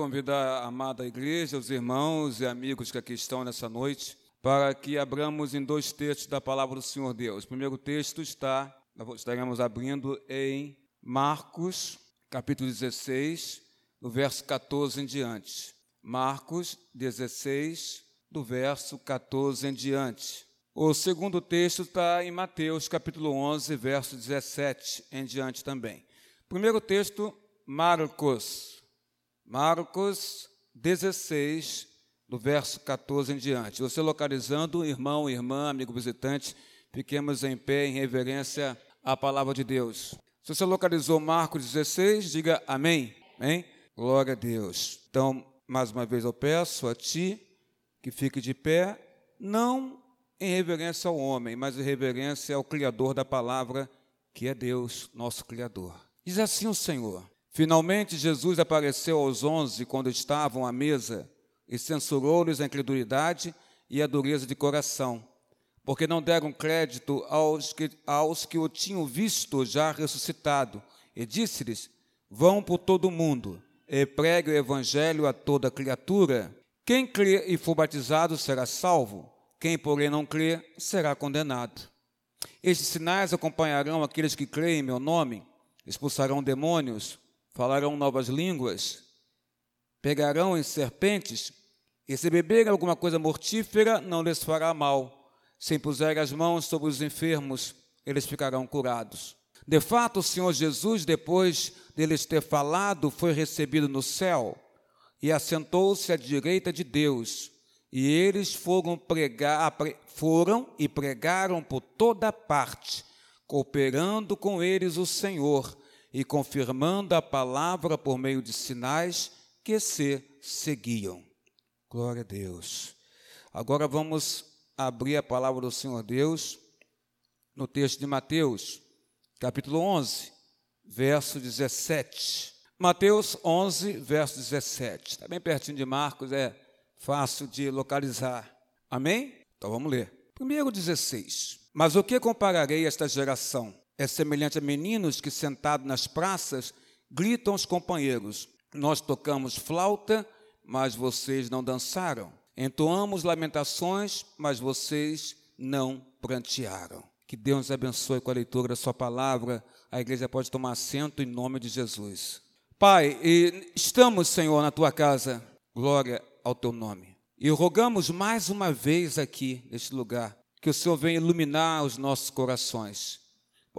convidar a amada igreja, os irmãos e amigos que aqui estão nessa noite, para que abramos em dois textos da palavra do Senhor Deus. O primeiro texto está, estaremos abrindo em Marcos, capítulo 16, do verso 14 em diante. Marcos 16, do verso 14 em diante. O segundo texto está em Mateus, capítulo 11, verso 17 em diante também. Primeiro texto, Marcos, Marcos 16, do verso 14 em diante. Você localizando, irmão, irmã, amigo visitante, fiquemos em pé em reverência à palavra de Deus. Se você localizou Marcos 16, diga amém. Amém? Glória a Deus. Então, mais uma vez eu peço a ti que fique de pé, não em reverência ao homem, mas em reverência ao Criador da palavra, que é Deus, nosso Criador. Diz assim o Senhor: Finalmente, Jesus apareceu aos onze quando estavam à mesa e censurou-lhes a incredulidade e a dureza de coração, porque não deram crédito aos que, aos que o tinham visto já ressuscitado, e disse-lhes: Vão por todo o mundo e pregue o evangelho a toda criatura. Quem crê e for batizado será salvo, quem, porém, não crê será condenado. Estes sinais acompanharão aqueles que creem em meu nome, expulsarão demônios falarão novas línguas, pegarão em serpentes, e se beberem alguma coisa mortífera, não lhes fará mal. Se impuserem as mãos sobre os enfermos, eles ficarão curados. De fato, o Senhor Jesus, depois deles ter falado, foi recebido no céu e assentou-se à direita de Deus. E eles foram pregar, foram e pregaram por toda parte, cooperando com eles o Senhor e confirmando a palavra por meio de sinais que se seguiam. Glória a Deus. Agora vamos abrir a palavra do Senhor Deus no texto de Mateus, capítulo 11, verso 17. Mateus 11, verso 17. Está bem pertinho de Marcos, é fácil de localizar. Amém? Então vamos ler. Primeiro 16. Mas o que compararei a esta geração? É semelhante a meninos que, sentados nas praças, gritam aos companheiros: Nós tocamos flauta, mas vocês não dançaram. Entoamos lamentações, mas vocês não prantearam. Que Deus abençoe com a leitura da Sua palavra. A igreja pode tomar assento em nome de Jesus. Pai, estamos, Senhor, na tua casa. Glória ao teu nome. E rogamos mais uma vez aqui, neste lugar, que o Senhor venha iluminar os nossos corações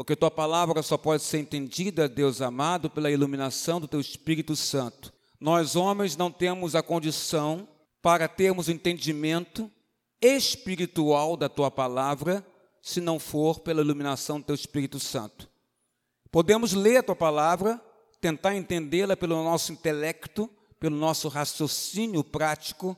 porque tua palavra só pode ser entendida, Deus amado, pela iluminação do teu Espírito Santo. Nós, homens, não temos a condição para termos entendimento espiritual da tua palavra, se não for pela iluminação do teu Espírito Santo. Podemos ler a tua palavra, tentar entendê-la pelo nosso intelecto, pelo nosso raciocínio prático,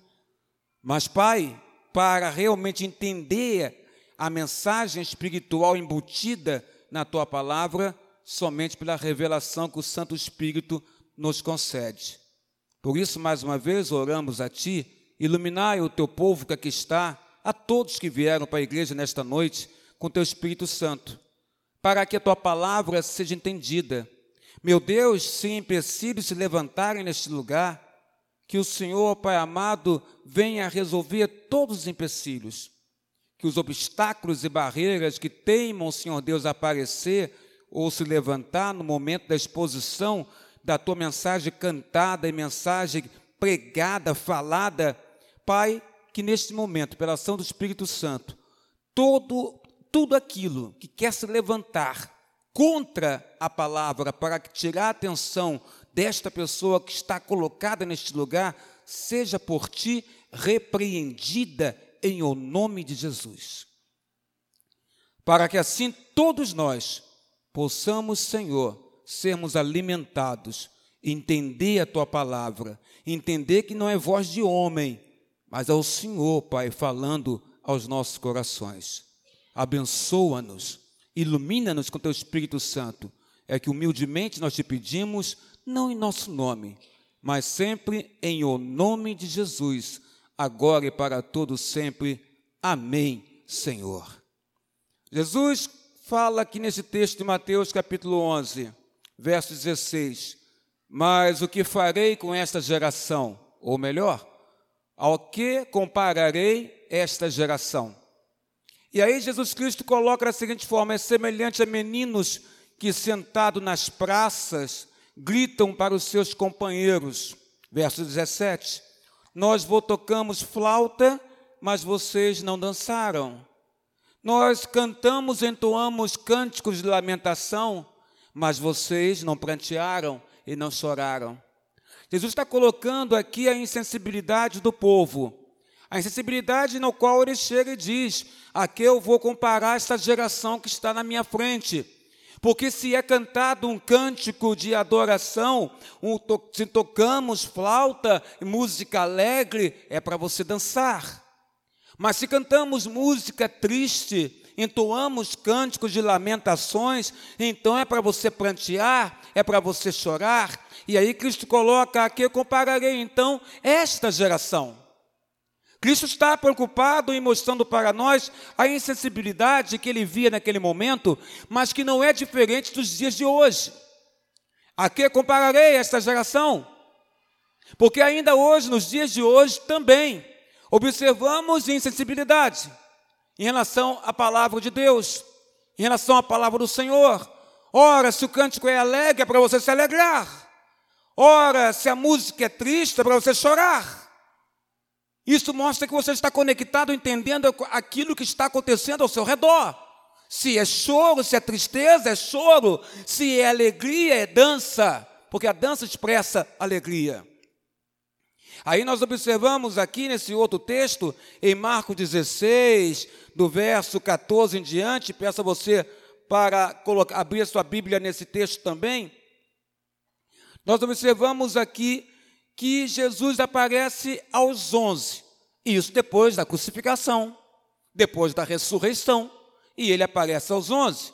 mas, Pai, para realmente entender a mensagem espiritual embutida na tua palavra somente pela revelação que o Santo Espírito nos concede. Por isso, mais uma vez, oramos a Ti, iluminai o Teu povo que aqui está, a todos que vieram para a igreja nesta noite, com Teu Espírito Santo, para que a Tua palavra seja entendida. Meu Deus, se empecilhos se levantarem neste lugar, que o Senhor, Pai amado, venha resolver todos os empecilhos que os obstáculos e barreiras que teimam, Senhor Deus, aparecer ou se levantar no momento da exposição da tua mensagem cantada e mensagem pregada, falada, Pai, que neste momento, pela ação do Espírito Santo, todo tudo aquilo que quer se levantar contra a palavra para tirar a atenção desta pessoa que está colocada neste lugar, seja por ti repreendida em o nome de Jesus. Para que assim todos nós possamos, Senhor, sermos alimentados, entender a tua palavra, entender que não é voz de homem, mas é o Senhor, Pai, falando aos nossos corações. Abençoa-nos, ilumina-nos com teu Espírito Santo. É que humildemente nós te pedimos, não em nosso nome, mas sempre em o nome de Jesus agora e para todo sempre. Amém, Senhor. Jesus fala aqui nesse texto de Mateus capítulo 11, verso 16: Mas o que farei com esta geração? Ou melhor, ao que compararei esta geração? E aí Jesus Cristo coloca da seguinte forma: é semelhante a meninos que, sentado nas praças, gritam para os seus companheiros. Verso 17: Nós tocamos flauta, mas vocês não dançaram. Nós cantamos, entoamos cânticos de lamentação, mas vocês não prantearam e não choraram. Jesus está colocando aqui a insensibilidade do povo, a insensibilidade no qual ele chega e diz: A que eu vou comparar esta geração que está na minha frente? Porque se é cantado um cântico de adoração, um to se tocamos flauta, música alegre, é para você dançar. Mas se cantamos música triste, entoamos cânticos de lamentações, então é para você prantear, é para você chorar. E aí Cristo coloca aqui, eu compararei então esta geração. Cristo está preocupado em mostrando para nós a insensibilidade que ele via naquele momento, mas que não é diferente dos dias de hoje. A que compararei esta geração? Porque ainda hoje, nos dias de hoje, também observamos insensibilidade em relação à palavra de Deus, em relação à palavra do Senhor. Ora, se o cântico é alegre, é para você se alegrar. Ora, se a música é triste, é para você chorar. Isso mostra que você está conectado, entendendo aquilo que está acontecendo ao seu redor. Se é choro, se é tristeza, é choro. Se é alegria, é dança. Porque a dança expressa alegria. Aí nós observamos aqui nesse outro texto, em Marcos 16, do verso 14 em diante, peço a você para colocar, abrir a sua Bíblia nesse texto também. Nós observamos aqui que Jesus aparece aos onze, isso depois da crucificação, depois da ressurreição, e ele aparece aos onze,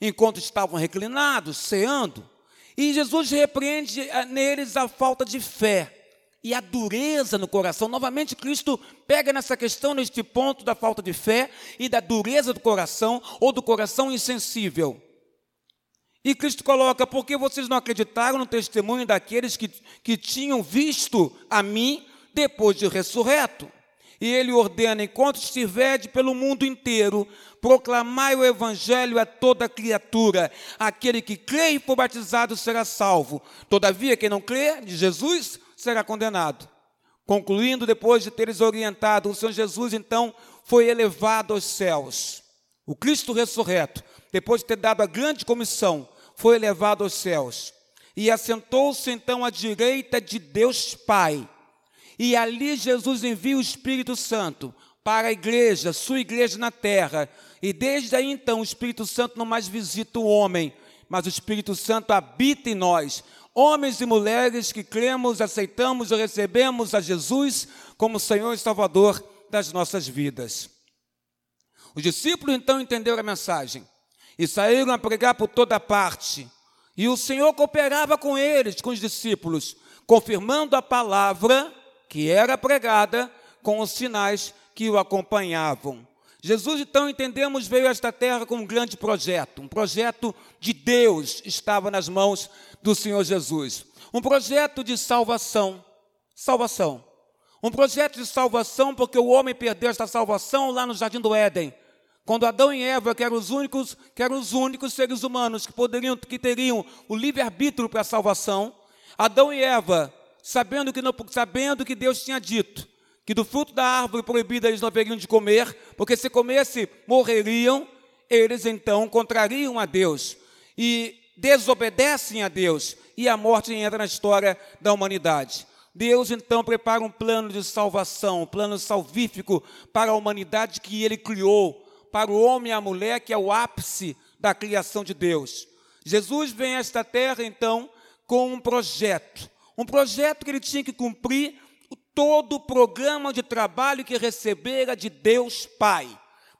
enquanto estavam reclinados, ceando, e Jesus repreende eh, neles a falta de fé e a dureza no coração. Novamente, Cristo pega nessa questão, neste ponto da falta de fé e da dureza do coração ou do coração insensível. E Cristo coloca: porque vocês não acreditaram no testemunho daqueles que, que tinham visto a mim depois de ressurreto? E ele ordena: enquanto estiverdes pelo mundo inteiro, proclamai o evangelho a toda criatura. Aquele que crê e for batizado será salvo. Todavia, quem não crê de Jesus será condenado. Concluindo, depois de teres orientado, o Senhor Jesus então foi elevado aos céus. O Cristo ressurreto, depois de ter dado a grande comissão, foi elevado aos céus. E assentou-se então à direita de Deus Pai. E ali Jesus envia o Espírito Santo para a igreja, sua igreja na terra. E desde aí então o Espírito Santo não mais visita o homem, mas o Espírito Santo habita em nós, homens e mulheres que cremos, aceitamos e recebemos a Jesus como Senhor e Salvador das nossas vidas. Os discípulos então entenderam a mensagem e saíram a pregar por toda parte. E o Senhor cooperava com eles, com os discípulos, confirmando a palavra que era pregada com os sinais que o acompanhavam. Jesus, então, entendemos, veio a esta terra com um grande projeto, um projeto de Deus estava nas mãos do Senhor Jesus. Um projeto de salvação. Salvação. Um projeto de salvação, porque o homem perdeu esta salvação lá no Jardim do Éden. Quando Adão e Eva, que eram os únicos, que eram os únicos seres humanos que poderiam, que teriam o livre-arbítrio para a salvação, Adão e Eva, sabendo que, não, sabendo que Deus tinha dito que do fruto da árvore proibida eles não haveriam de comer, porque se comesse morreriam, eles então contrariam a Deus e desobedecem a Deus, e a morte entra na história da humanidade. Deus então prepara um plano de salvação, um plano salvífico para a humanidade que ele criou, para o homem e a mulher, que é o ápice da criação de Deus. Jesus vem a esta terra então com um projeto, um projeto que ele tinha que cumprir todo o programa de trabalho que recebera de Deus Pai.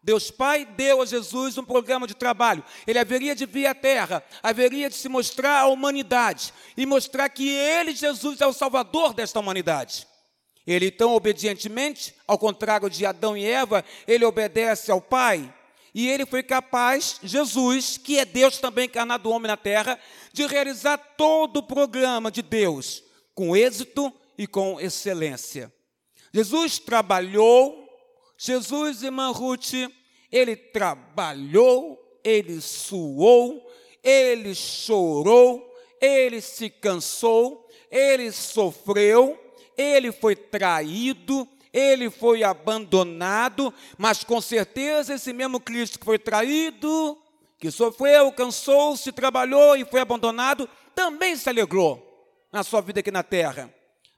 Deus Pai deu a Jesus um programa de trabalho. Ele haveria de vir à terra, haveria de se mostrar à humanidade e mostrar que ele, Jesus, é o salvador desta humanidade. Ele então, obedientemente, ao contrário de Adão e Eva, ele obedece ao Pai. E ele foi capaz, Jesus, que é Deus também encarnado homem na terra, de realizar todo o programa de Deus com êxito e com excelência. Jesus trabalhou, Jesus, irmã Ruth, ele trabalhou, ele suou, ele chorou, ele se cansou, ele sofreu, ele foi traído, ele foi abandonado, mas com certeza esse mesmo Cristo que foi traído, que sofreu, cansou-se, trabalhou e foi abandonado, também se alegrou na sua vida aqui na terra,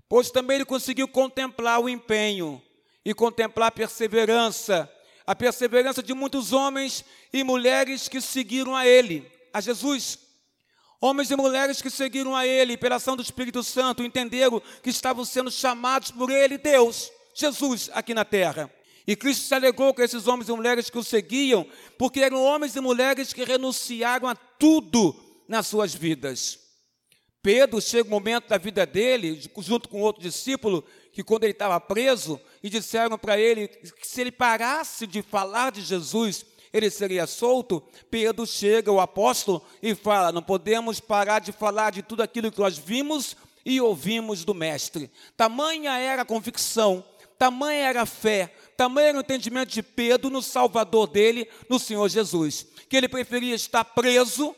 pois também ele conseguiu contemplar o empenho e contemplar a perseverança, a perseverança de muitos homens e mulheres que seguiram a ele, a Jesus. Homens e mulheres que seguiram a Ele pela ação do Espírito Santo entenderam que estavam sendo chamados por Ele, Deus, Jesus, aqui na terra. E Cristo se alegrou com esses homens e mulheres que o seguiam, porque eram homens e mulheres que renunciaram a tudo nas suas vidas. Pedro chega um momento da vida dele, junto com outro discípulo, que quando ele estava preso, e disseram para ele que se ele parasse de falar de Jesus, ele seria solto, Pedro chega, o apóstolo, e fala: Não podemos parar de falar de tudo aquilo que nós vimos e ouvimos do Mestre. Tamanha era a convicção, tamanha era a fé, tamanho era o entendimento de Pedro no Salvador dele, no Senhor Jesus, que ele preferia estar preso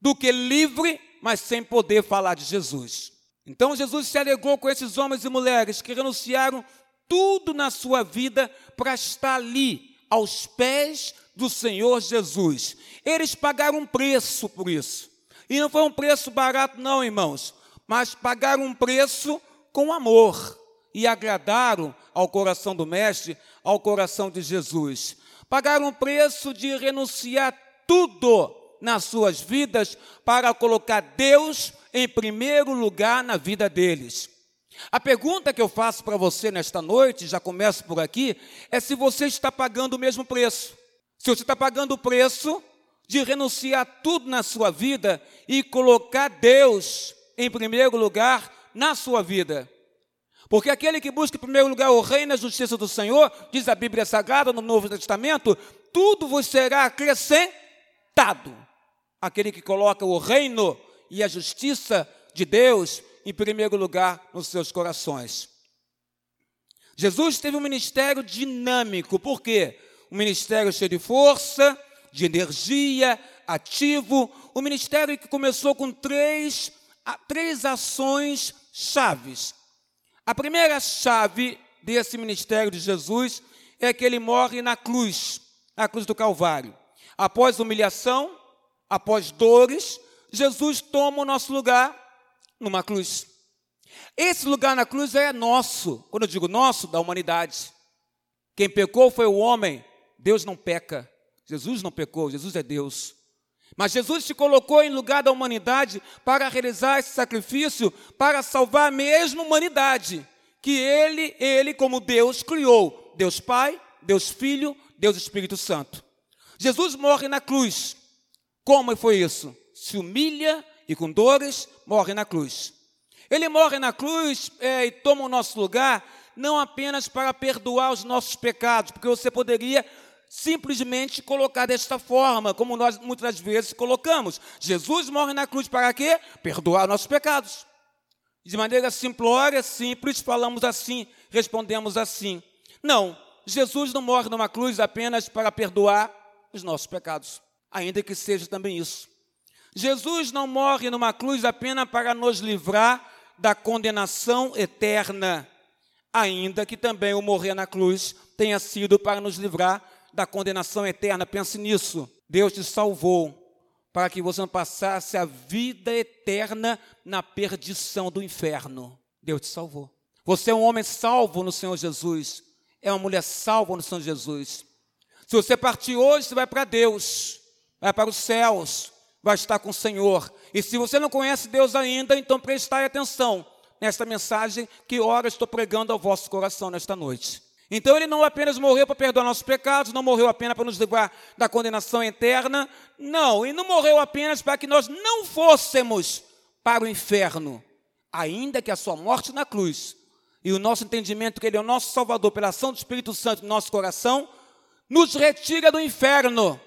do que livre, mas sem poder falar de Jesus. Então Jesus se alegrou com esses homens e mulheres que renunciaram tudo na sua vida para estar ali, aos pés do Senhor Jesus. Eles pagaram um preço por isso. E não foi um preço barato, não, irmãos, mas pagaram um preço com amor e agradaram ao coração do Mestre, ao coração de Jesus. Pagaram um preço de renunciar tudo nas suas vidas para colocar Deus em primeiro lugar na vida deles. A pergunta que eu faço para você nesta noite, já começo por aqui, é se você está pagando o mesmo preço. Se você está pagando o preço de renunciar tudo na sua vida e colocar Deus em primeiro lugar na sua vida. Porque aquele que busca em primeiro lugar o reino e a justiça do Senhor, diz a Bíblia Sagrada no Novo Testamento, tudo vos será acrescentado. Aquele que coloca o reino e a justiça de Deus em primeiro lugar nos seus corações. Jesus teve um ministério dinâmico, por quê? Um ministério cheio de força, de energia, ativo, um ministério que começou com três, três ações chaves. A primeira chave desse ministério de Jesus é que ele morre na cruz, na cruz do Calvário. Após humilhação, após dores, Jesus toma o nosso lugar numa cruz. Esse lugar na cruz é nosso, quando eu digo nosso, da humanidade. Quem pecou foi o homem, Deus não peca. Jesus não pecou, Jesus é Deus. Mas Jesus se colocou em lugar da humanidade para realizar esse sacrifício, para salvar a mesma humanidade que ele, ele como Deus criou, Deus Pai, Deus Filho, Deus Espírito Santo. Jesus morre na cruz. Como foi isso? Se humilha e com dores morre na cruz. Ele morre na cruz é, e toma o nosso lugar, não apenas para perdoar os nossos pecados, porque você poderia simplesmente colocar desta forma, como nós muitas vezes colocamos. Jesus morre na cruz para quê? Perdoar nossos pecados. De maneira simplória, simples, falamos assim, respondemos assim. Não, Jesus não morre numa cruz apenas para perdoar os nossos pecados, ainda que seja também isso. Jesus não morre numa cruz apenas para nos livrar da condenação eterna, ainda que também o morrer na cruz tenha sido para nos livrar da condenação eterna. Pense nisso. Deus te salvou para que você não passasse a vida eterna na perdição do inferno. Deus te salvou. Você é um homem salvo no Senhor Jesus. É uma mulher salva no Senhor Jesus. Se você partir hoje, você vai para Deus, vai para os céus, vai estar com o Senhor. E se você não conhece Deus ainda, então prestai atenção nesta mensagem que ora estou pregando ao vosso coração nesta noite. Então ele não apenas morreu para perdoar nossos pecados, não morreu apenas para nos livrar da condenação eterna, não, e não morreu apenas para que nós não fôssemos para o inferno, ainda que a sua morte na cruz e o nosso entendimento que ele é o nosso Salvador pela ação do Espírito Santo no nosso coração, nos retira do inferno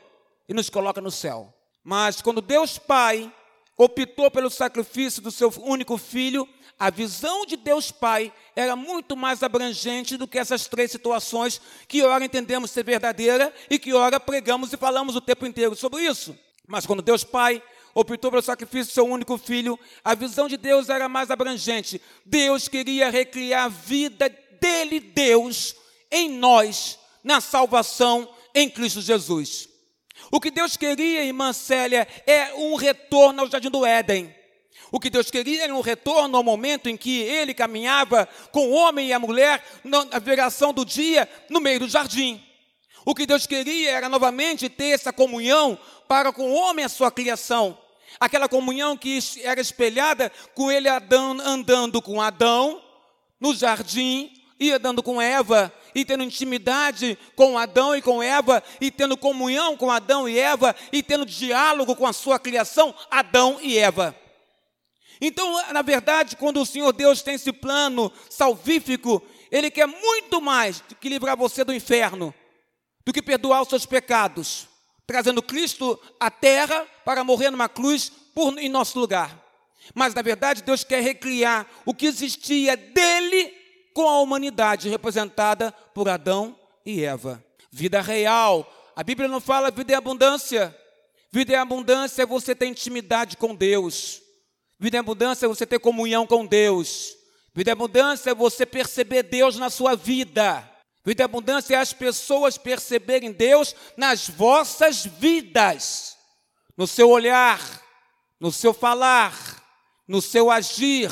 e nos coloca no céu. Mas quando Deus Pai optou pelo sacrifício do seu único filho, a visão de Deus Pai era muito mais abrangente do que essas três situações que ora entendemos ser verdadeira e que ora pregamos e falamos o tempo inteiro sobre isso. Mas quando Deus Pai optou pelo sacrifício do seu único filho, a visão de Deus era mais abrangente. Deus queria recriar a vida dele, Deus, em nós, na salvação em Cristo Jesus. O que Deus queria, irmã Célia, é um retorno ao jardim do Éden. O que Deus queria era um retorno ao momento em que ele caminhava com o homem e a mulher na viração do dia no meio do jardim. O que Deus queria era novamente ter essa comunhão para com o homem a sua criação. Aquela comunhão que era espelhada com ele andando com Adão no jardim e andando com Eva e tendo intimidade com Adão e com Eva, e tendo comunhão com Adão e Eva, e tendo diálogo com a sua criação, Adão e Eva. Então, na verdade, quando o Senhor Deus tem esse plano salvífico, Ele quer muito mais do que livrar você do inferno, do que perdoar os seus pecados, trazendo Cristo à terra para morrer numa cruz por, em nosso lugar. Mas, na verdade, Deus quer recriar o que existia dele com a humanidade representada por Adão e Eva. Vida real. A Bíblia não fala vida em abundância. Vida em abundância é você ter intimidade com Deus. Vida em abundância é você ter comunhão com Deus. Vida em abundância é você perceber Deus na sua vida. Vida em abundância é as pessoas perceberem Deus nas vossas vidas, no seu olhar, no seu falar, no seu agir,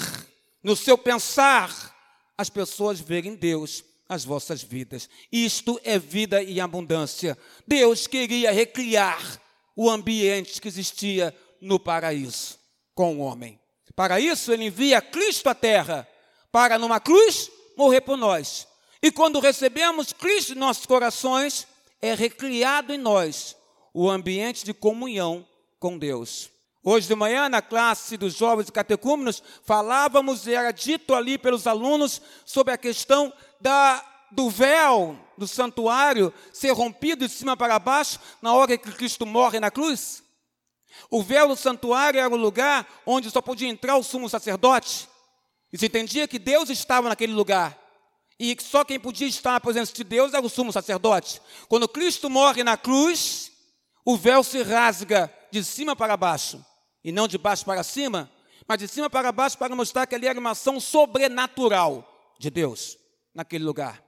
no seu pensar as pessoas verem Deus nas vossas vidas. Isto é vida e abundância. Deus queria recriar o ambiente que existia no paraíso com o homem. Para isso, ele envia Cristo à terra, para numa cruz morrer por nós. E quando recebemos Cristo em nossos corações, é recriado em nós o ambiente de comunhão com Deus. Hoje de manhã, na classe dos jovens catecúmenos, falávamos e era dito ali pelos alunos sobre a questão da, do véu do santuário ser rompido de cima para baixo na hora que Cristo morre na cruz. O véu do santuário era o lugar onde só podia entrar o sumo sacerdote. E se entendia que Deus estava naquele lugar. E que só quem podia estar na presença de Deus era o sumo sacerdote. Quando Cristo morre na cruz, o véu se rasga de cima para baixo e não de baixo para cima, mas de cima para baixo para mostrar que ali era uma ação sobrenatural de Deus naquele lugar.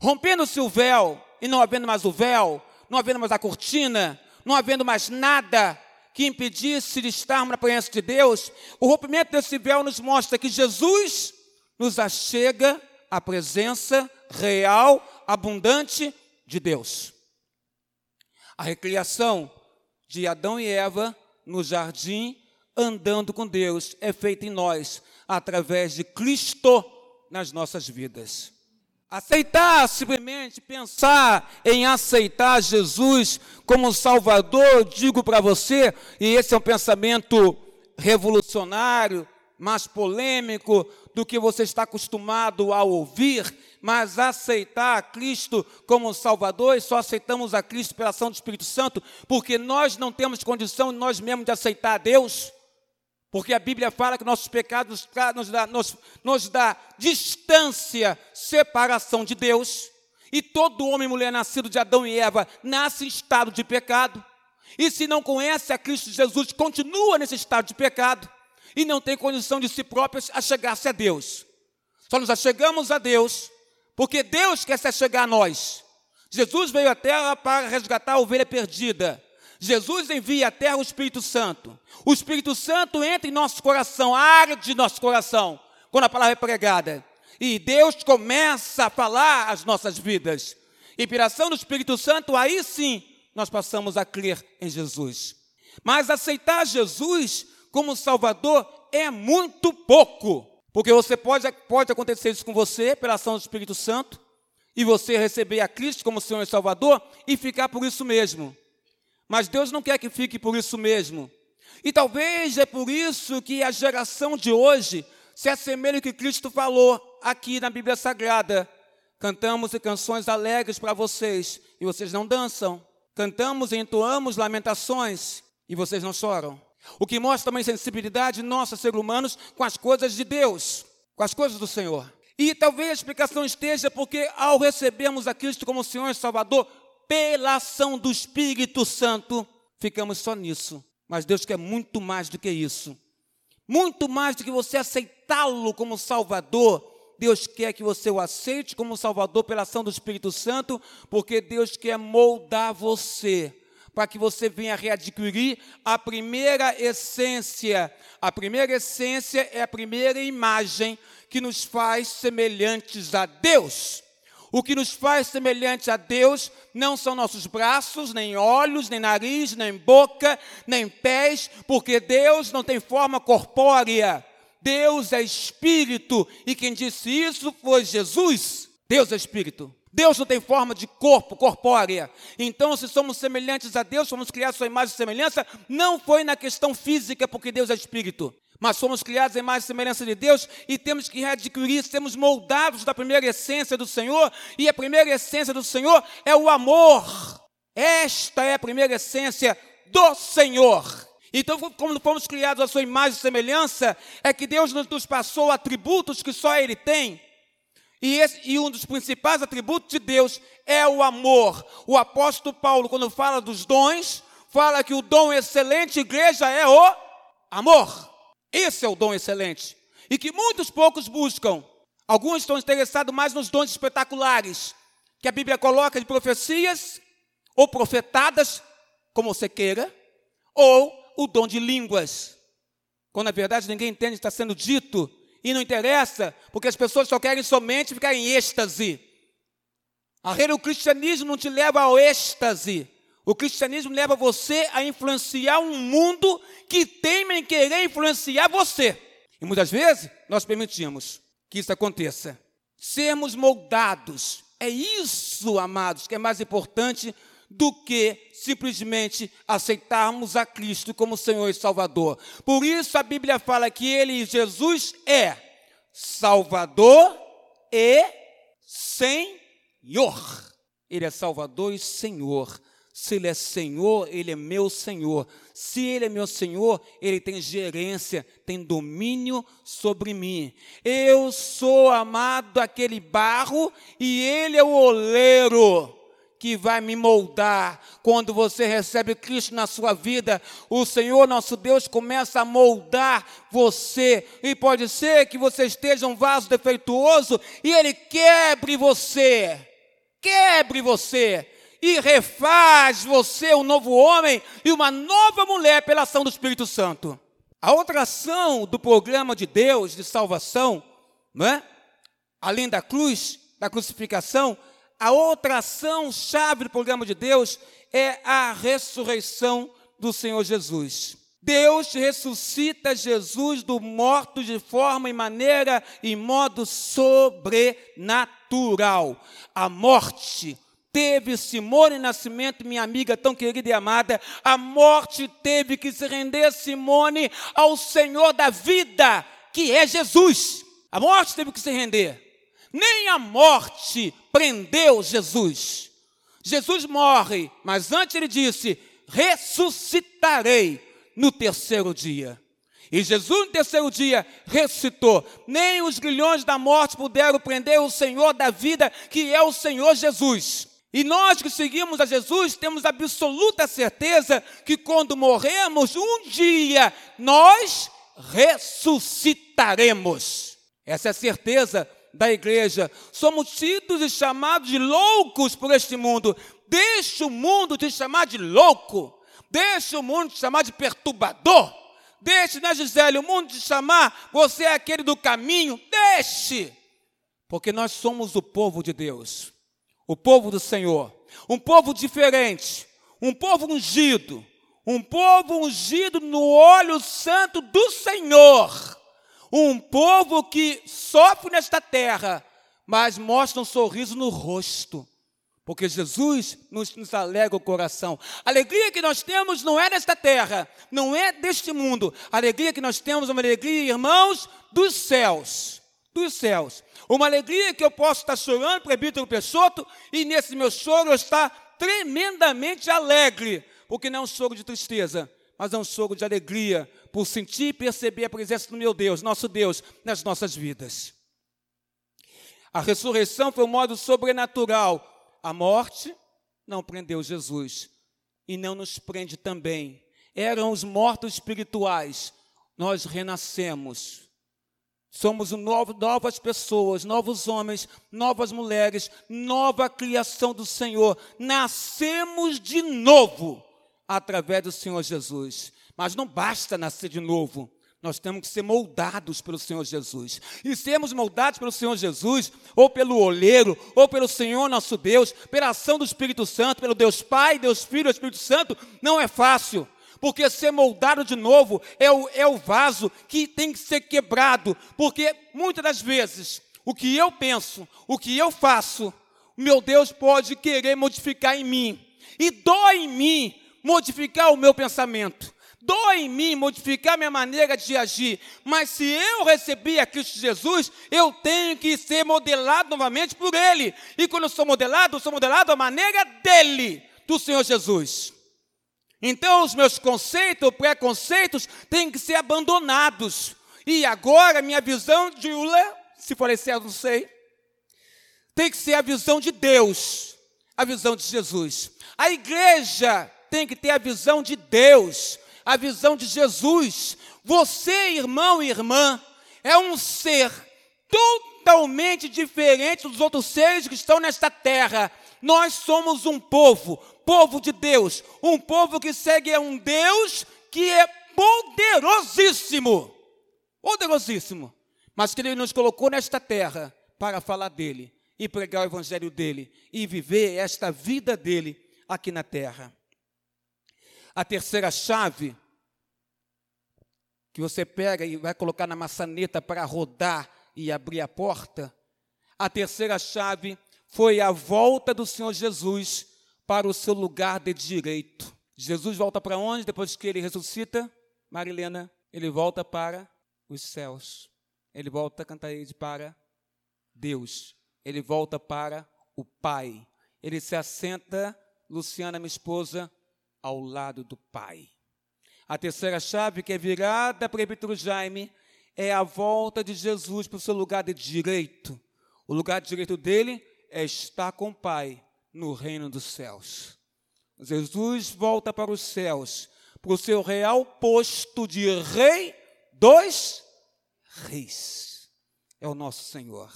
Rompendo-se o véu e não havendo mais o véu, não havendo mais a cortina, não havendo mais nada que impedisse de estarmos na presença de Deus, o rompimento desse véu nos mostra que Jesus nos achega à presença real, abundante de Deus. A recriação de Adão e Eva no jardim, andando com Deus, é feita em nós, através de Cristo nas nossas vidas. Aceitar, simplesmente pensar em aceitar Jesus como Salvador, digo para você, e esse é um pensamento revolucionário, mais polêmico do que você está acostumado a ouvir, mas aceitar Cristo como Salvador, e só aceitamos a Cristo pela ação do Espírito Santo, porque nós não temos condição nós mesmos de aceitar a Deus, porque a Bíblia fala que nossos pecados nos dá, nos, nos dá distância, separação de Deus, e todo homem e mulher nascido de Adão e Eva nasce em estado de pecado, e se não conhece a Cristo Jesus, continua nesse estado de pecado, e não tem condição de si próprios a chegar-se a Deus. Só nos achegamos a Deus porque Deus quer se achegar a nós. Jesus veio à terra para resgatar a ovelha perdida. Jesus envia à terra o Espírito Santo. O Espírito Santo entra em nosso coração, arde nosso coração, quando a palavra é pregada. E Deus começa a falar as nossas vidas. Inspiração do Espírito Santo, aí sim nós passamos a crer em Jesus. Mas aceitar Jesus como Salvador é muito pouco. Porque você pode, pode acontecer isso com você, pela ação do Espírito Santo, e você receber a Cristo como Senhor e Salvador e ficar por isso mesmo. Mas Deus não quer que fique por isso mesmo. E talvez é por isso que a geração de hoje se assemelha ao que Cristo falou aqui na Bíblia Sagrada. Cantamos canções alegres para vocês e vocês não dançam. Cantamos e entoamos lamentações e vocês não choram. O que mostra também sensibilidade nossa, ser humanos, com as coisas de Deus, com as coisas do Senhor. E talvez a explicação esteja porque, ao recebermos a Cristo como Senhor e Salvador, pela ação do Espírito Santo, ficamos só nisso. Mas Deus quer muito mais do que isso. Muito mais do que você aceitá-lo como Salvador, Deus quer que você o aceite como Salvador pela ação do Espírito Santo, porque Deus quer moldar você para que você venha readquirir a primeira essência. A primeira essência é a primeira imagem que nos faz semelhantes a Deus. O que nos faz semelhantes a Deus não são nossos braços, nem olhos, nem nariz, nem boca, nem pés, porque Deus não tem forma corpórea. Deus é espírito, e quem disse isso foi Jesus. Deus é espírito. Deus não tem forma de corpo, corpórea. Então, se somos semelhantes a Deus, somos criados à sua imagem e semelhança, não foi na questão física, porque Deus é espírito. Mas somos criados à imagem e semelhança de Deus e temos que readquirir, sermos moldados da primeira essência do Senhor, e a primeira essência do Senhor é o amor. Esta é a primeira essência do Senhor. Então, como fomos criados à sua imagem e semelhança, é que Deus nos passou atributos que só Ele tem. E, esse, e, um dos principais atributos de Deus é o amor. O apóstolo Paulo, quando fala dos dons, fala que o dom excelente, igreja, é o amor. Esse é o dom excelente. E que muitos poucos buscam. Alguns estão interessados mais nos dons espetaculares, que a Bíblia coloca de profecias, ou profetadas, como você queira, ou o dom de línguas. Quando na verdade ninguém entende o que está sendo dito, e não interessa, porque as pessoas só querem somente ficar em êxtase. A regra do cristianismo não te leva ao êxtase. O cristianismo leva você a influenciar um mundo que teme em querer influenciar você. E muitas vezes nós permitimos que isso aconteça. Sermos moldados. É isso, amados, que é mais importante do que simplesmente aceitarmos a Cristo como Senhor e Salvador. Por isso a Bíblia fala que ele, Jesus, é Salvador e Senhor. Ele é Salvador e Senhor. Se Ele é Senhor, Ele é meu Senhor. Se Ele é meu Senhor, Ele tem gerência, tem domínio sobre mim. Eu sou amado daquele barro e Ele é o oleiro que vai me moldar. Quando você recebe Cristo na sua vida, o Senhor nosso Deus começa a moldar você. E pode ser que você esteja um vaso defeituoso e ele quebre você. Quebre você e refaz você um novo homem e uma nova mulher pela ação do Espírito Santo. A outra ação do programa de Deus de salvação, não é? Além da cruz, da crucificação, a outra ação chave do programa de Deus é a ressurreição do Senhor Jesus. Deus ressuscita Jesus do morto de forma e maneira e modo sobrenatural. A morte teve Simone Nascimento, minha amiga tão querida e amada, a morte teve que se render Simone ao Senhor da vida, que é Jesus. A morte teve que se render. Nem a morte prendeu Jesus. Jesus morre, mas antes ele disse: ressuscitarei no terceiro dia. E Jesus, no terceiro dia, ressuscitou. Nem os grilhões da morte puderam prender o Senhor da vida, que é o Senhor Jesus. E nós que seguimos a Jesus temos absoluta certeza que quando morremos, um dia nós ressuscitaremos. Essa é a certeza da igreja. Somos tidos e chamados de loucos por este mundo. Deixa o mundo te chamar de louco. Deixa o mundo te chamar de perturbador. Deixe, né, Gisele, o mundo te chamar, você é aquele do caminho. Deixe. Porque nós somos o povo de Deus, o povo do Senhor, um povo diferente, um povo ungido, um povo ungido no olho santo do Senhor. Um povo que sofre nesta terra, mas mostra um sorriso no rosto. Porque Jesus nos, nos alegra o coração. A alegria que nós temos não é desta terra, não é deste mundo. A alegria que nós temos é uma alegria, irmãos, dos céus. Dos céus. Uma alegria que eu posso estar chorando, prebítero Peixoto, e nesse meu choro eu estar tremendamente alegre. Porque não é um choro de tristeza, mas é um choro de alegria por sentir e perceber a presença do meu Deus, nosso Deus, nas nossas vidas. A ressurreição foi um modo sobrenatural. A morte não prendeu Jesus e não nos prende também. Eram os mortos espirituais. Nós renascemos. Somos novo, novas pessoas, novos homens, novas mulheres, nova criação do Senhor. Nascemos de novo através do Senhor Jesus. Mas não basta nascer de novo. Nós temos que ser moldados pelo Senhor Jesus. E sermos moldados pelo Senhor Jesus, ou pelo olheiro, ou pelo Senhor nosso Deus, pela ação do Espírito Santo, pelo Deus Pai, Deus Filho Espírito Santo, não é fácil. Porque ser moldado de novo é o, é o vaso que tem que ser quebrado. Porque muitas das vezes, o que eu penso, o que eu faço, meu Deus pode querer modificar em mim. E dói em mim modificar o meu pensamento dói em mim modificar minha maneira de agir, mas se eu recebi a Cristo Jesus, eu tenho que ser modelado novamente por Ele. E quando eu sou modelado, eu sou modelado à maneira dele, do Senhor Jesus. Então, os meus conceitos, preconceitos, têm que ser abandonados. E agora, minha visão de Ula, se for eu não sei, tem que ser a visão de Deus, a visão de Jesus. A igreja tem que ter a visão de Deus, a visão de Jesus. Você, irmão e irmã, é um ser totalmente diferente dos outros seres que estão nesta terra. Nós somos um povo, povo de Deus, um povo que segue a um Deus que é poderosíssimo, poderosíssimo, mas que Ele nos colocou nesta terra para falar dele e pregar o evangelho dele e viver esta vida dele aqui na terra. A terceira chave que você pega e vai colocar na maçaneta para rodar e abrir a porta. A terceira chave foi a volta do Senhor Jesus para o seu lugar de direito. Jesus volta para onde depois que ele ressuscita? Marilena, ele volta para os céus. Ele volta, cantarede, para Deus. Ele volta para o Pai. Ele se assenta, Luciana, minha esposa, ao lado do Pai. A terceira chave, que é virada para o presbítero Jaime, é a volta de Jesus para o seu lugar de direito. O lugar de direito dele é estar com o Pai no reino dos céus. Jesus volta para os céus, para o seu real posto de rei dos reis. É o nosso Senhor.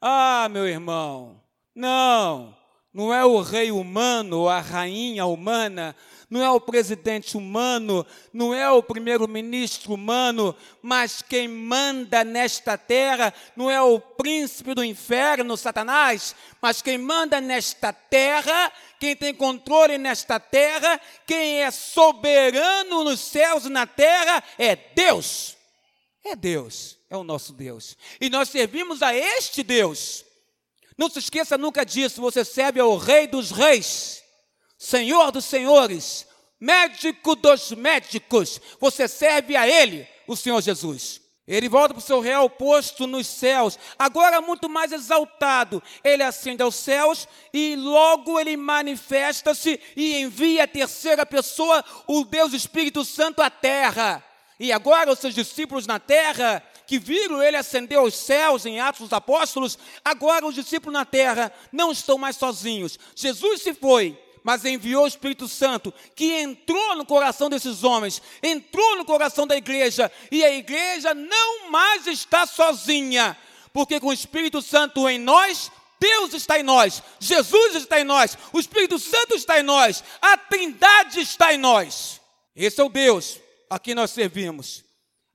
Ah, meu irmão, não, não é o rei humano, a rainha humana, não é o presidente humano, não é o primeiro-ministro humano, mas quem manda nesta terra não é o príncipe do inferno, Satanás, mas quem manda nesta terra, quem tem controle nesta terra, quem é soberano nos céus e na terra é Deus. É Deus, é o nosso Deus. E nós servimos a este Deus. Não se esqueça nunca disso, você serve ao Rei dos Reis. Senhor dos senhores, médico dos médicos, você serve a Ele, o Senhor Jesus. Ele volta para o seu real posto nos céus, agora muito mais exaltado. Ele ascende aos céus e logo ele manifesta-se e envia a terceira pessoa, o Deus Espírito Santo, à terra. E agora os seus discípulos na terra, que viram ele ascender aos céus em Atos dos Apóstolos, agora os discípulos na terra não estão mais sozinhos. Jesus se foi, mas enviou o Espírito Santo, que entrou no coração desses homens, entrou no coração da igreja, e a igreja não mais está sozinha, porque com o Espírito Santo em nós, Deus está em nós, Jesus está em nós, o Espírito Santo está em nós, a Trindade está em nós. Esse é o Deus a quem nós servimos.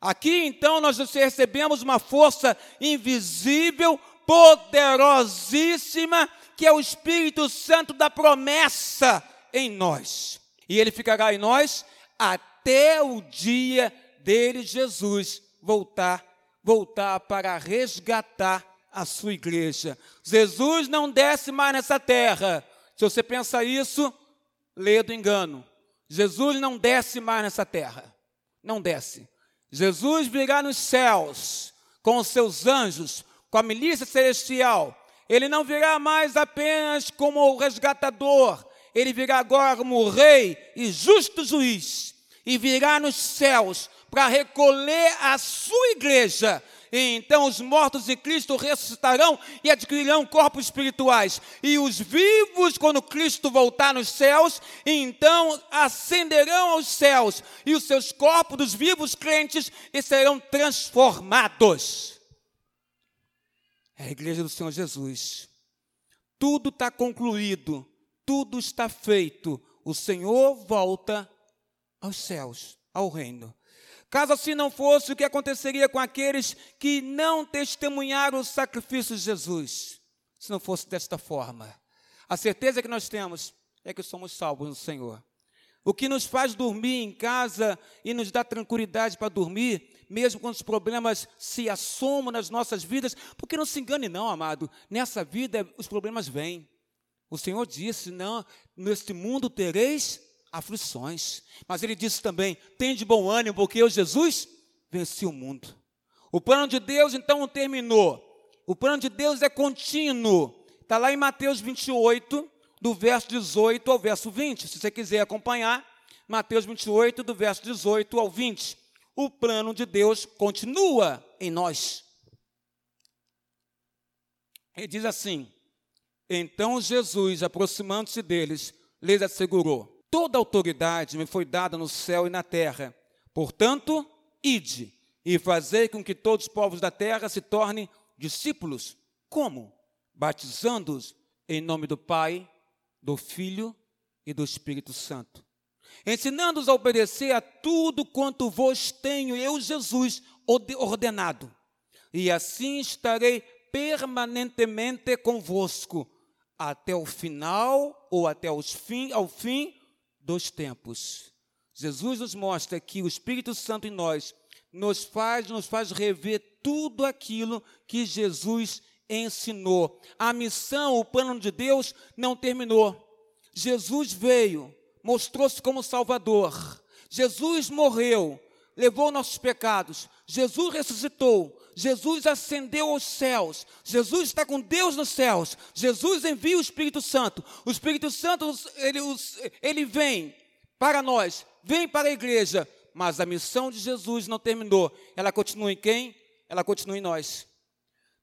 Aqui então nós recebemos uma força invisível, poderosíssima, que é o Espírito Santo da promessa em nós. E ele ficará em nós até o dia dele, Jesus, voltar, voltar para resgatar a sua igreja. Jesus não desce mais nessa terra. Se você pensa isso, lê do engano. Jesus não desce mais nessa terra. Não desce. Jesus virá nos céus com os seus anjos, com a milícia celestial ele não virá mais apenas como o resgatador, ele virá agora como o rei e justo juiz. e virá nos céus para recolher a sua igreja. E então os mortos em Cristo ressuscitarão e adquirirão corpos espirituais. E os vivos, quando Cristo voltar nos céus, então ascenderão aos céus. E os seus corpos dos vivos crentes serão transformados. É a igreja do Senhor Jesus. Tudo está concluído, tudo está feito. O Senhor volta aos céus, ao reino. Caso assim não fosse, o que aconteceria com aqueles que não testemunharam o sacrifício de Jesus? Se não fosse desta forma. A certeza que nós temos é que somos salvos no Senhor. O que nos faz dormir em casa e nos dá tranquilidade para dormir, mesmo quando os problemas se assomam nas nossas vidas, porque não se engane, não, amado, nessa vida os problemas vêm. O Senhor disse: não, neste mundo tereis aflições. Mas ele disse também: tem de bom ânimo, porque eu, Jesus, venci o mundo. O plano de Deus então não terminou. O plano de Deus é contínuo. Está lá em Mateus 28, do verso 18 ao verso 20. Se você quiser acompanhar, Mateus 28, do verso 18 ao 20. O plano de Deus continua em nós. Ele diz assim: Então Jesus, aproximando-se deles, lhes assegurou: Toda autoridade me foi dada no céu e na terra. Portanto, ide e fazei com que todos os povos da terra se tornem discípulos. Como? Batizando-os em nome do Pai, do Filho e do Espírito Santo. Ensinando-os a obedecer a tudo quanto vos tenho, eu, Jesus, ordenado. E assim estarei permanentemente convosco, até o final, ou até os fim, ao fim dos tempos. Jesus nos mostra que o Espírito Santo em nós nos faz, nos faz rever tudo aquilo que Jesus ensinou. A missão, o plano de Deus não terminou. Jesus veio, mostrou-se como Salvador. Jesus morreu, levou nossos pecados. Jesus ressuscitou. Jesus ascendeu aos céus. Jesus está com Deus nos céus. Jesus envia o Espírito Santo. O Espírito Santo, ele, ele vem para nós, vem para a igreja. Mas a missão de Jesus não terminou. Ela continua em quem? Ela continua em nós.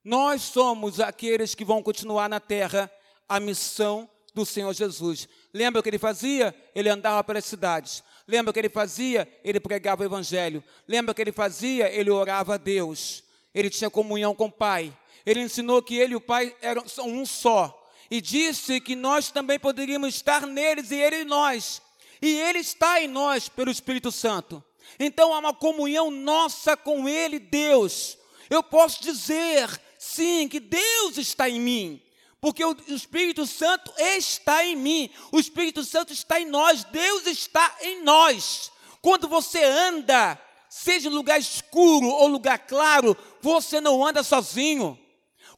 Nós somos aqueles que vão continuar na terra a missão do Senhor Jesus. Lembra o que ele fazia? Ele andava pelas cidades. Lembra o que ele fazia? Ele pregava o evangelho. Lembra o que ele fazia? Ele orava a Deus ele tinha comunhão com o Pai. Ele ensinou que ele e o Pai eram um só. E disse que nós também poderíamos estar neles e ele em nós. E ele está em nós pelo Espírito Santo. Então há uma comunhão nossa com ele, Deus. Eu posso dizer, sim, que Deus está em mim. Porque o Espírito Santo está em mim, o Espírito Santo está em nós, Deus está em nós. Quando você anda seja lugar escuro ou lugar claro, você não anda sozinho.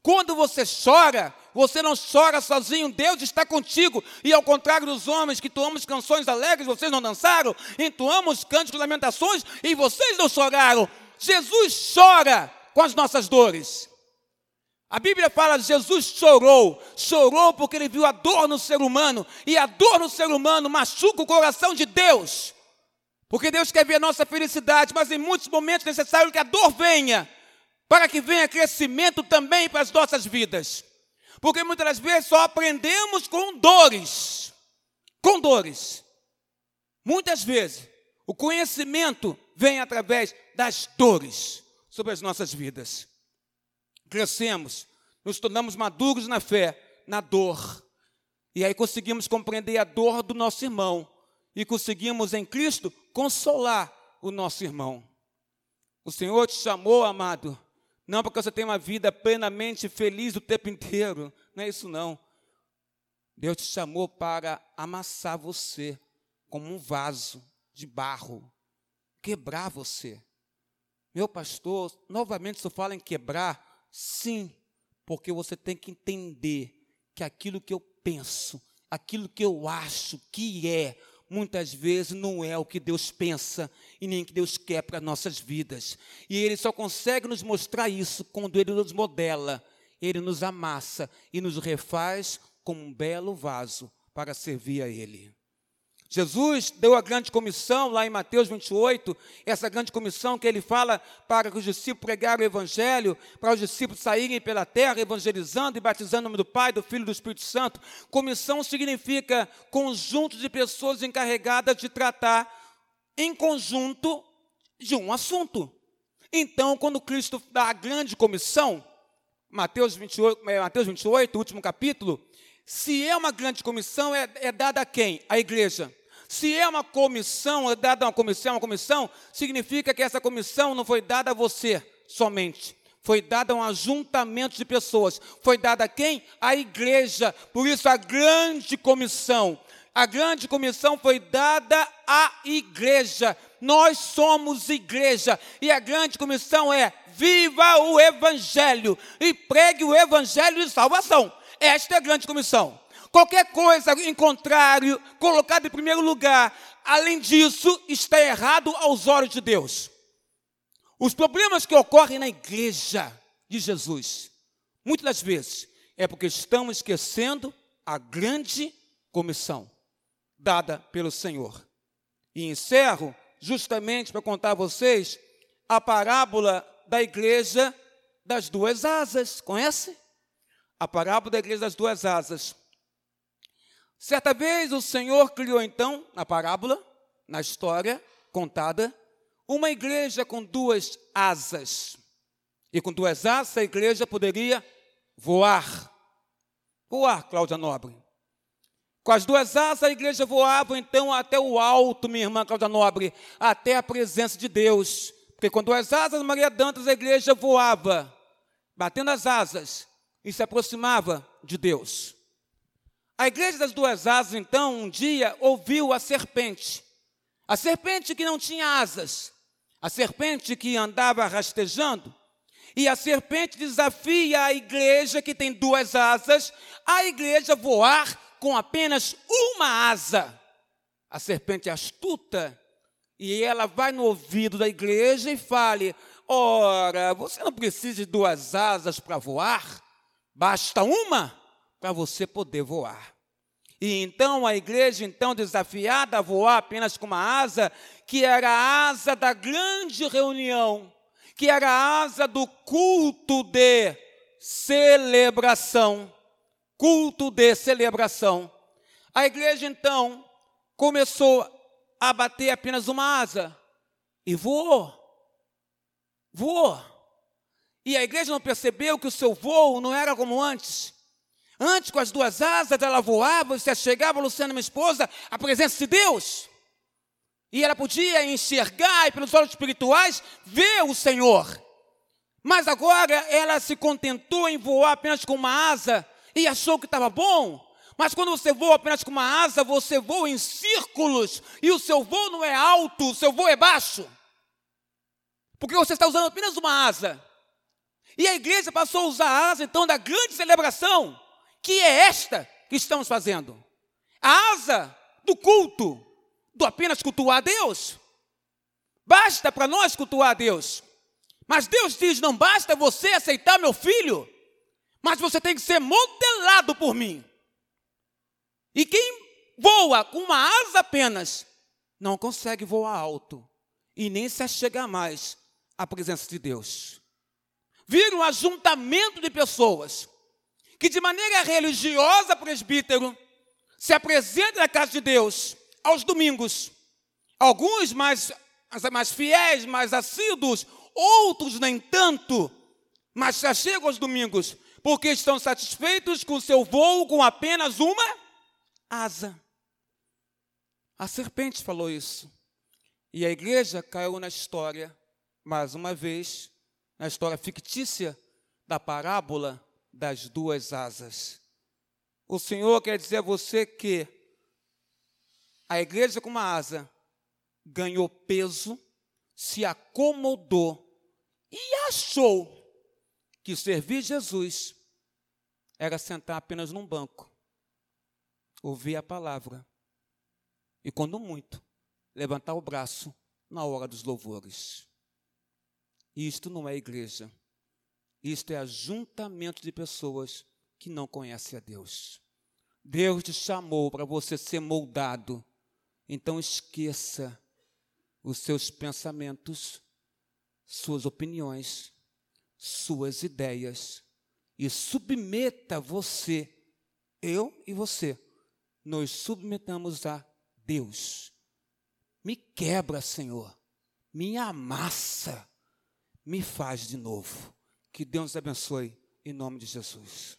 Quando você chora, você não chora sozinho, Deus está contigo. E ao contrário dos homens que entoamos canções alegres, vocês não dançaram, entoamos cânticos lamentações e vocês não choraram. Jesus chora com as nossas dores. A Bíblia fala Jesus chorou, chorou porque ele viu a dor no ser humano, e a dor no ser humano machuca o coração de Deus. Porque Deus quer ver a nossa felicidade, mas em muitos momentos é necessário que a dor venha, para que venha crescimento também para as nossas vidas. Porque muitas das vezes só aprendemos com dores. Com dores. Muitas vezes o conhecimento vem através das dores sobre as nossas vidas. Crescemos, nos tornamos maduros na fé, na dor. E aí conseguimos compreender a dor do nosso irmão e conseguimos em Cristo consolar o nosso irmão. O Senhor te chamou, amado, não porque você tem uma vida plenamente feliz o tempo inteiro, não é isso não. Deus te chamou para amassar você como um vaso de barro, quebrar você. Meu pastor, novamente se fala em quebrar, sim, porque você tem que entender que aquilo que eu penso, aquilo que eu acho que é, muitas vezes não é o que Deus pensa e nem o que Deus quer para nossas vidas. E Ele só consegue nos mostrar isso quando Ele nos modela, Ele nos amassa e nos refaz como um belo vaso para servir a Ele. Jesus deu a grande comissão lá em Mateus 28, essa grande comissão que ele fala para que os discípulos pregarem o evangelho, para os discípulos saírem pela terra evangelizando e batizando em nome do Pai, do Filho e do Espírito Santo. Comissão significa conjunto de pessoas encarregadas de tratar em conjunto de um assunto. Então, quando Cristo dá a grande comissão, Mateus 28, é, Mateus 28 último capítulo, se é uma grande comissão, é, é dada a quem? A igreja. Se é uma comissão, é dada uma comissão, uma comissão, significa que essa comissão não foi dada a você somente. Foi dada a um ajuntamento de pessoas. Foi dada a quem? A igreja. Por isso, a grande comissão. A grande comissão foi dada à igreja. Nós somos igreja. E a grande comissão é: viva o evangelho e pregue o evangelho de salvação. Esta é a grande comissão. Qualquer coisa em contrário, colocado em primeiro lugar, além disso, está errado aos olhos de Deus. Os problemas que ocorrem na igreja de Jesus, muitas das vezes, é porque estamos esquecendo a grande comissão dada pelo Senhor. E encerro justamente para contar a vocês a parábola da igreja das duas asas. Conhece? A parábola da igreja das duas asas. Certa vez o Senhor criou então, na parábola, na história contada, uma igreja com duas asas. E com duas asas a igreja poderia voar. Voar, Cláudia Nobre. Com as duas asas a igreja voava então até o alto, minha irmã Cláudia Nobre, até a presença de Deus. Porque com duas asas, Maria Dantas, a igreja voava, batendo as asas, e se aproximava de Deus. A igreja das duas asas, então, um dia ouviu a serpente. A serpente que não tinha asas. A serpente que andava rastejando. E a serpente desafia a igreja que tem duas asas, a igreja voar com apenas uma asa. A serpente é astuta e ela vai no ouvido da igreja e fale: Ora, você não precisa de duas asas para voar, basta uma para você poder voar. E então a igreja, então desafiada a voar apenas com uma asa, que era a asa da grande reunião, que era a asa do culto de celebração. Culto de celebração. A igreja então começou a bater apenas uma asa e voou. Voou. E a igreja não percebeu que o seu voo não era como antes. Antes, com as duas asas, ela voava se chegava, Luciana, minha esposa, a presença de Deus. E ela podia enxergar e, pelos olhos espirituais, ver o Senhor. Mas agora ela se contentou em voar apenas com uma asa e achou que estava bom. Mas quando você voa apenas com uma asa, você voa em círculos e o seu voo não é alto, o seu voo é baixo. Porque você está usando apenas uma asa. E a igreja passou a usar a asa então da grande celebração que é esta que estamos fazendo. A asa do culto, do apenas cultuar a Deus. Basta para nós cultuar a Deus. Mas Deus diz: não basta você aceitar meu filho, mas você tem que ser modelado por mim. E quem voa com uma asa apenas, não consegue voar alto e nem se achegar mais à presença de Deus. Vira um ajuntamento de pessoas que de maneira religiosa, presbítero, se apresenta na casa de Deus aos domingos. Alguns mais, mais fiéis, mais assíduos, outros nem tanto, mas já chegam aos domingos, porque estão satisfeitos com o seu voo com apenas uma asa. A serpente falou isso. E a igreja caiu na história, mais uma vez, na história fictícia da parábola das duas asas. O Senhor quer dizer a você que a igreja com uma asa ganhou peso, se acomodou e achou que servir Jesus era sentar apenas num banco, ouvir a palavra e, quando muito, levantar o braço na hora dos louvores. Isto não é igreja. Isto é ajuntamento de pessoas que não conhecem a Deus. Deus te chamou para você ser moldado Então esqueça os seus pensamentos, suas opiniões, suas ideias e submeta você, eu e você, nos submetamos a Deus. Me quebra, Senhor, me amassa, me faz de novo. Que Deus abençoe em nome de Jesus.